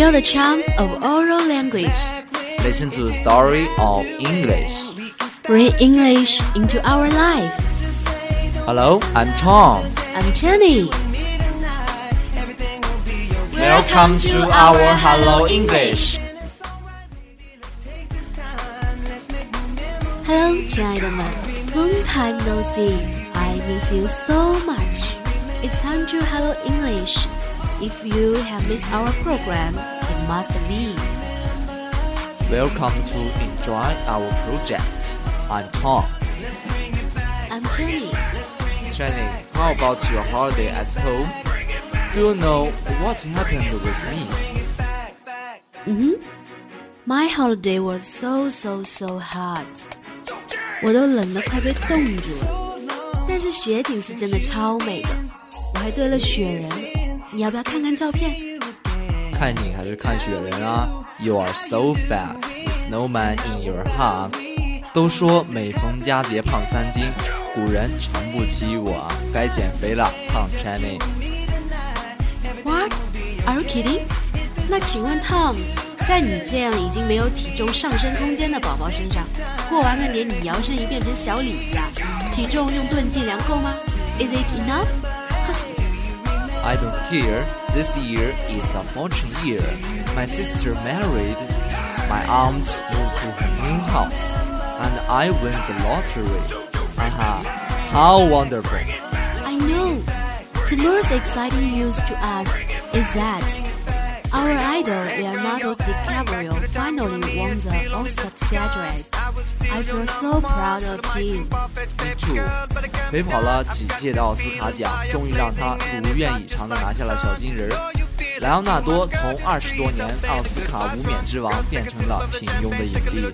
Feel the charm of oral language. Listen to the story of English. Bring English into our life. Hello, I'm Tom. I'm Jenny. Welcome to our Hello English. Hello，亲爱的们，Long time no see. I miss you so much. It's time to Hello English. If you have missed our program, it must be. Welcome to enjoy our project. I'm Tom. I'm Jenny. Jenny, how about your holiday at home? Do you know what happened with me? Mm-hmm. My holiday was so so so hot. 我都冷得快被冻住了。但是雪景是真的超美的，我还堆了雪人。 你要不要看看照片？看你还是看雪人啊？You are so fat, snowman in your heart. 都说每逢佳节胖三斤，古人诚不欺我啊！该减肥了，胖 Jenny。What? Are you kidding? 那请问 Tom，在你这样已经没有体重上升空间的宝宝身上，过完了年你摇身一变成小李子啊？体重用吨计量够吗？Is it enough? I don't care. This year is a fortune year. My sister married. My aunt moved to her new house, and I win the lottery. Haha, how wonderful! I know. The most exciting news to us is that our idol Leonardo DiCaprio finally won the Oscar statuette. I feel so proud of him. Me too. 陪跑了几届的奥斯卡奖，终于让他如愿以偿地拿下了小金人儿。莱昂纳多从二十多年奥斯卡无冕之王变成了平庸的影帝。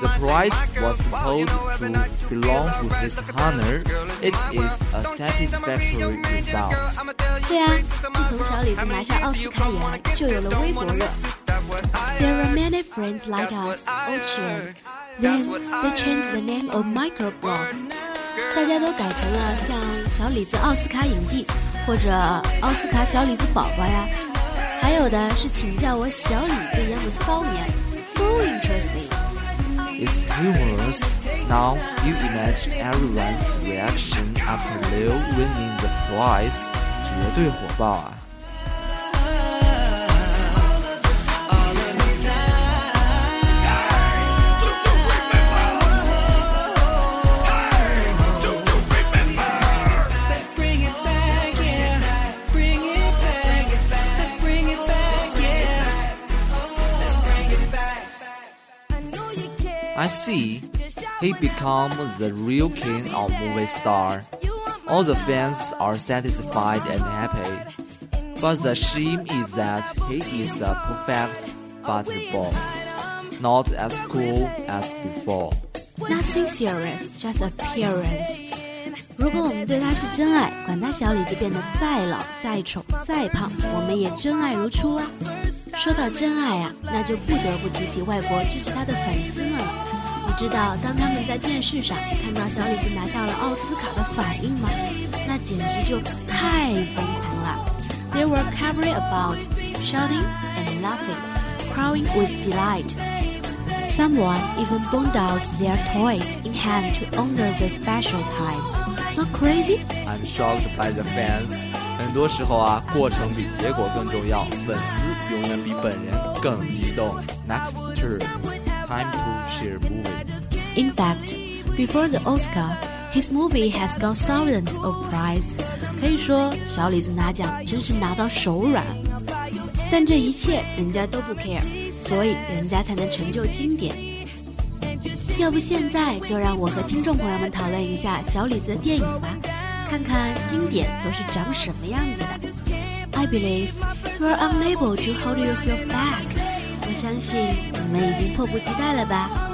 The prize was supposed to belong to his honor. It is a satisfactory result. 对啊，自从小李子拿下奥斯卡以来，就有了微博热。 there are many friends like us, Orchard. Then they changed the name of microblog. 大家都改成了像小李子奥斯卡影帝，或者奥斯卡小李子宝宝呀，还有的是请叫我小李子一样的骚年，so interesting. It's humorous. Now you imagine everyone's reaction after Leo winning the prize. 绝对火爆啊！！I see. He becomes the real king of movie star. All the fans are satisfied and happy. But the shame is that he is a perfect butterball, not as cool as before. Nothing serious, just appearance. 如果我们对他是真爱，管他小李子变得再老、再丑、再胖，我们也真爱如初啊！说到真爱啊，那就不得不提起外国支持他的粉丝们了。 你知道当他们在电视上看到小李子拿下了奥斯卡的反应吗？那简直就太疯狂了！They were covering about, shouting and laughing, crying with delight. Someone even burned out their toys in hand to honor the special time. Not crazy? I'm shocked by the fans. 很多时候啊，过程比结果更重要，粉丝永远比本人更激动。Next turn, time to share movie. In fact, before the Oscar, his movie has got thousands of prize. 可以说，小李子拿奖真是拿到手软。但这一切人家都不 care，所以人家才能成就经典。要不现在就让我和听众朋友们讨论一下小李子的电影吧，看看经典都是长什么样子的。I believe you are unable to hold yourself back。 相信你们已经迫不及待了吧。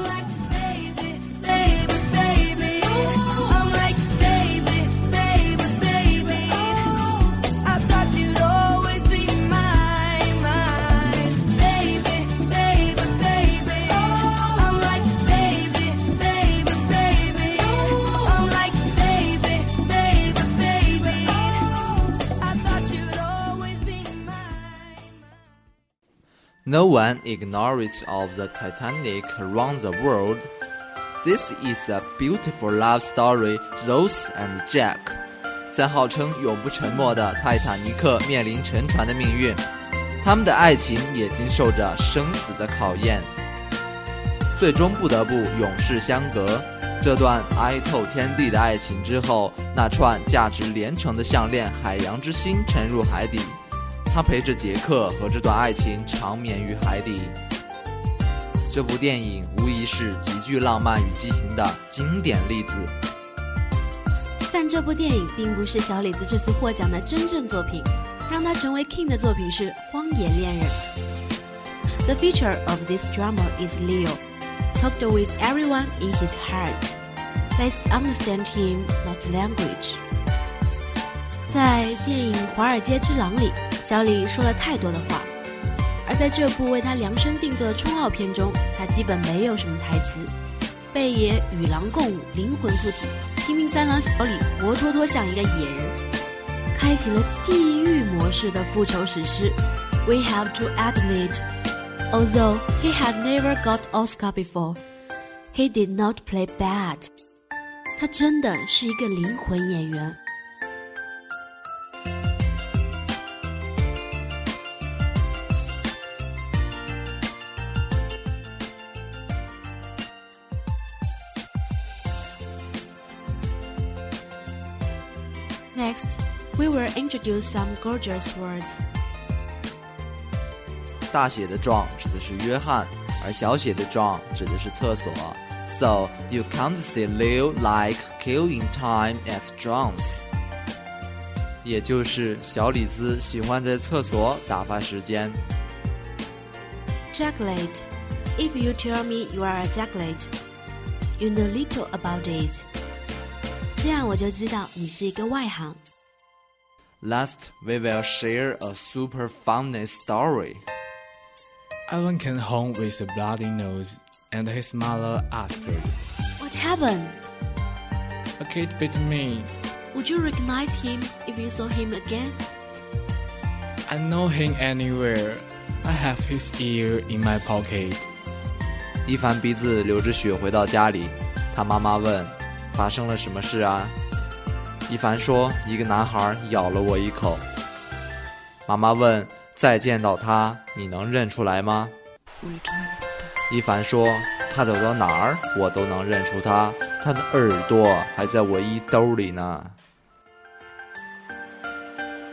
No one ignores of the Titanic around the world. This is a beautiful love story, Rose and Jack. 在号称永不沉没的泰坦尼克面临沉船的命运，他们的爱情也经受着生死的考验，最终不得不永世相隔。这段哀透天地的爱情之后，那串价值连城的项链“海洋之心”沉入海底。他陪着杰克和这段爱情长眠于海底。这部电影无疑是极具浪漫与激情的经典例子。但这部电影并不是小李子这次获奖的真正作品，让他成为 King 的作品是《荒野恋人》。The feature of this drama is Leo, talked with everyone in his heart. Let's understand him, not language. 在电影《华尔街之狼》里，小李说了太多的话，而在这部为他量身定做的冲奥片中，他基本没有什么台词。贝爷与狼共舞，灵魂附体，拼命三郎小李活脱脱像一个野人，开启了地狱模式的复仇史诗。We have to admit, although he had never got Oscar before, he did not play bad. 他真的是一个灵魂演员。Next, we will introduce some gorgeous words. 大写的 John 指的是约翰，而小写的 John 指的是厕所。So you can't see Leo like killing time at John's。也就是小李子喜欢在厕所打发时间。Chocolate. If you tell me you are a chocolate, you know little about it. 这样我就知道你是一个外行。Last, we will share a super funny story. Ivan came home with a bloody nose, and his mother asked her, What happened? A kid bit me. Would you recognize him if you saw him again? I know him anywhere. I have his ear in my pocket. 一凡鼻子流着血回到家里，他妈妈问：“ 发生了什么事啊？”一凡说：“一个男孩咬了我一口。”妈妈问：“再见到他，你能认出来吗？”一凡说：“他走到哪儿，我都能认出他。他的耳朵还在我衣兜里呢。”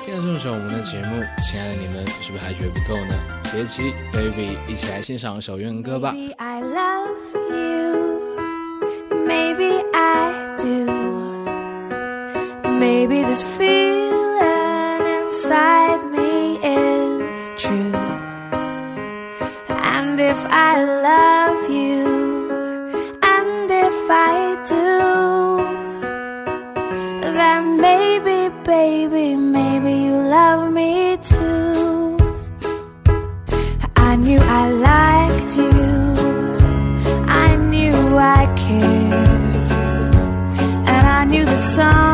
听了这么首我们的节目，亲爱的你们是不是还觉得不够呢？别急，baby，一起来欣赏首英文歌吧。I love you. This feeling inside me is true. And if I love you, and if I do, then maybe, baby, maybe you love me too. I knew I liked you. I knew I cared. And I knew that something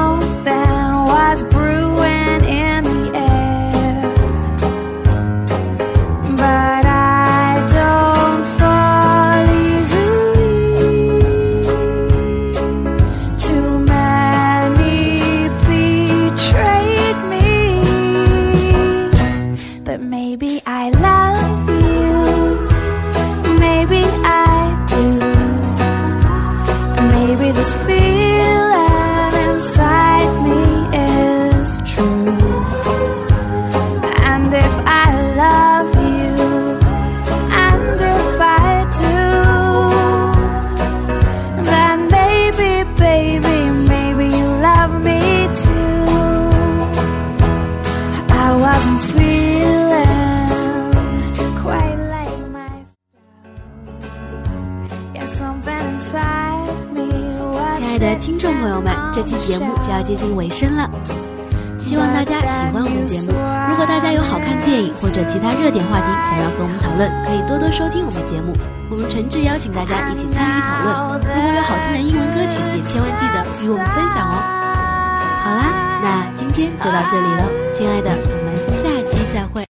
Maybe 节目就要接近尾声了，希望大家喜欢我们节目。如果大家有好看电影或者其他热点话题想要和我们讨论，可以多多收听我们的节目，我们诚挚邀请大家一起参与讨论。如果有好听的英文歌曲，也千万记得与我们分享哦。好啦，那今天就到这里了，亲爱的，我们下期再会